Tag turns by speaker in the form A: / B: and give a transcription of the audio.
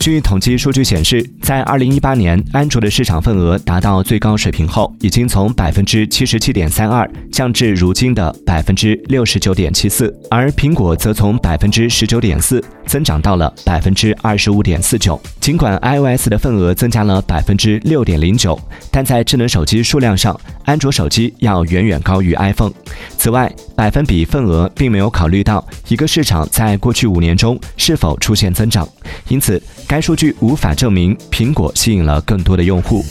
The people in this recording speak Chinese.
A: 据统计数据显示，在二零一八年，安卓的市场份额达到最高水平后，已经从百分之七十七点三二降至如今的百分之六十九点七四，而苹果则从百分之十九点四增长到了百分之二十五点四九。尽管 iOS 的份额增加了百分之六点零九，但在智能手机数量上，安卓手机要远远高于 iphone 此外百分比份额并没有考虑到一个市场在过去五年中是否出现增长因此该数据无法证明苹果吸引了更多的用户。